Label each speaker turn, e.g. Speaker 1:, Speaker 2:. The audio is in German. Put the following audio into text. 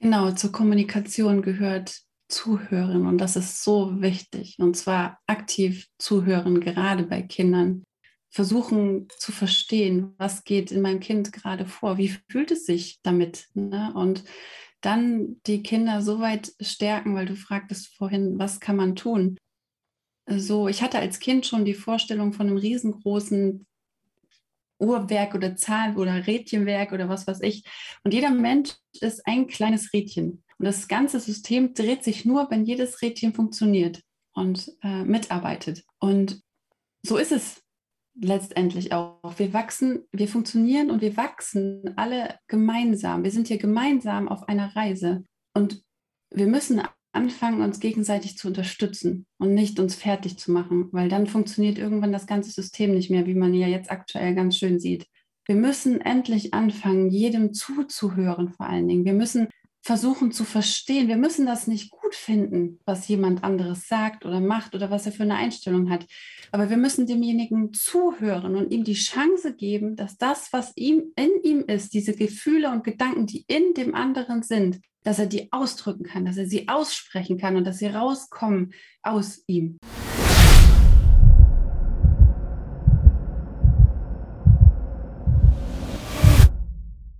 Speaker 1: Genau, zur Kommunikation gehört Zuhören und das ist so wichtig. Und zwar aktiv zuhören, gerade bei Kindern. Versuchen zu verstehen, was geht in meinem Kind gerade vor, wie fühlt es sich damit. Ne? Und dann die Kinder so weit stärken, weil du fragtest vorhin, was kann man tun? So, ich hatte als Kind schon die Vorstellung von einem riesengroßen Uhrwerk oder Zahl oder Rädchenwerk oder was weiß ich. Und jeder Mensch ist ein kleines Rädchen. Und das ganze System dreht sich nur, wenn jedes Rädchen funktioniert und äh, mitarbeitet. Und so ist es letztendlich auch. Wir wachsen, wir funktionieren und wir wachsen alle gemeinsam. Wir sind hier gemeinsam auf einer Reise. Und wir müssen anfangen, uns gegenseitig zu unterstützen und nicht uns fertig zu machen, weil dann funktioniert irgendwann das ganze System nicht mehr, wie man ja jetzt aktuell ganz schön sieht. Wir müssen endlich anfangen, jedem zuzuhören vor allen Dingen. Wir müssen versuchen zu verstehen. Wir müssen das nicht gut finden, was jemand anderes sagt oder macht oder was er für eine Einstellung hat. Aber wir müssen demjenigen zuhören und ihm die Chance geben, dass das, was ihm in ihm ist, diese Gefühle und Gedanken, die in dem anderen sind, dass er die ausdrücken kann, dass er sie aussprechen kann und dass sie rauskommen aus ihm.